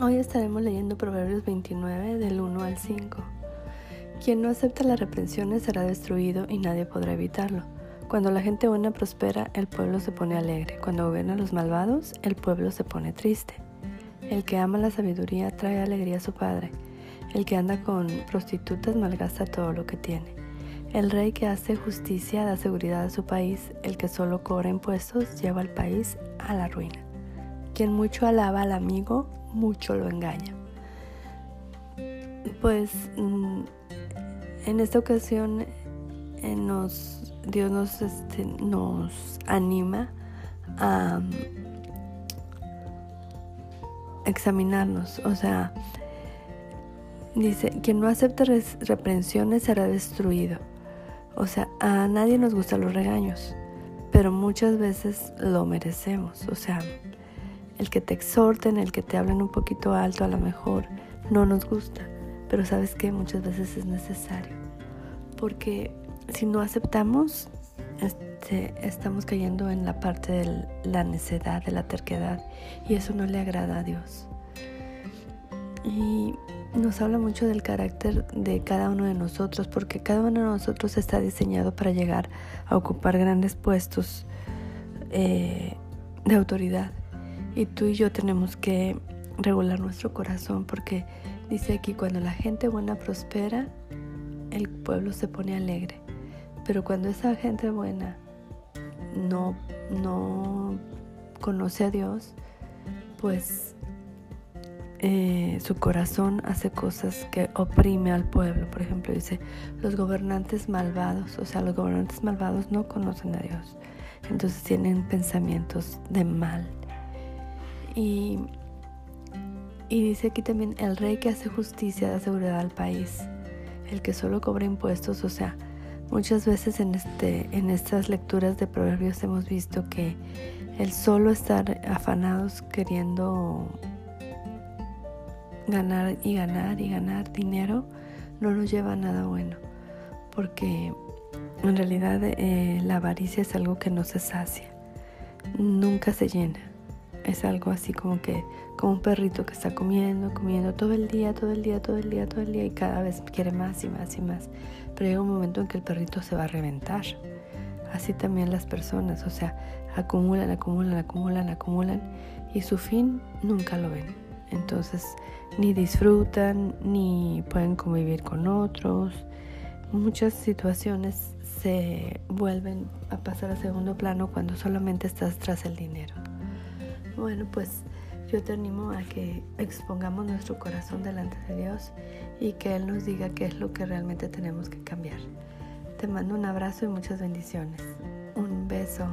Hoy estaremos leyendo Proverbios 29 del 1 al 5. Quien no acepta las reprensiones será destruido y nadie podrá evitarlo. Cuando la gente buena prospera, el pueblo se pone alegre. Cuando gobiernan los malvados, el pueblo se pone triste. El que ama la sabiduría trae alegría a su padre. El que anda con prostitutas malgasta todo lo que tiene. El rey que hace justicia da seguridad a su país. El que solo cobra impuestos lleva al país a la ruina. Quien mucho alaba al amigo, mucho lo engaña. Pues mm, en esta ocasión eh, nos, Dios nos, este, nos anima a mm, examinarnos. O sea, dice, quien no acepta reprensiones será destruido. O sea, a nadie nos gustan los regaños, pero muchas veces lo merecemos. O sea, el que te exhorten, el que te hablen un poquito alto a lo mejor no nos gusta, pero sabes que muchas veces es necesario. Porque si no aceptamos, este, estamos cayendo en la parte de la necedad, de la terquedad, y eso no le agrada a Dios. Y nos habla mucho del carácter de cada uno de nosotros, porque cada uno de nosotros está diseñado para llegar a ocupar grandes puestos eh, de autoridad. Y tú y yo tenemos que regular nuestro corazón, porque dice aquí, cuando la gente buena prospera, el pueblo se pone alegre. Pero cuando esa gente buena no, no conoce a Dios, pues eh, su corazón hace cosas que oprime al pueblo. Por ejemplo, dice, los gobernantes malvados, o sea, los gobernantes malvados no conocen a Dios. Entonces tienen pensamientos de mal. Y, dice aquí también, el rey que hace justicia da seguridad al país. El que solo cobra impuestos, o sea, muchas veces en, este, en estas lecturas de proverbios hemos visto que el solo estar afanados queriendo ganar y ganar y ganar dinero no nos lleva a nada bueno, porque en realidad eh, la avaricia es algo que no se sacia, nunca se llena. Es algo así como que, como un perrito que está comiendo, comiendo todo el día, todo el día, todo el día, todo el día y cada vez quiere más y más y más. Pero llega un momento en que el perrito se va a reventar. Así también las personas, o sea, acumulan, acumulan, acumulan, acumulan y su fin nunca lo ven. Entonces ni disfrutan, ni pueden convivir con otros. Muchas situaciones se vuelven a pasar a segundo plano cuando solamente estás tras el dinero. Bueno, pues yo te animo a que expongamos nuestro corazón delante de Dios y que Él nos diga qué es lo que realmente tenemos que cambiar. Te mando un abrazo y muchas bendiciones. Un beso.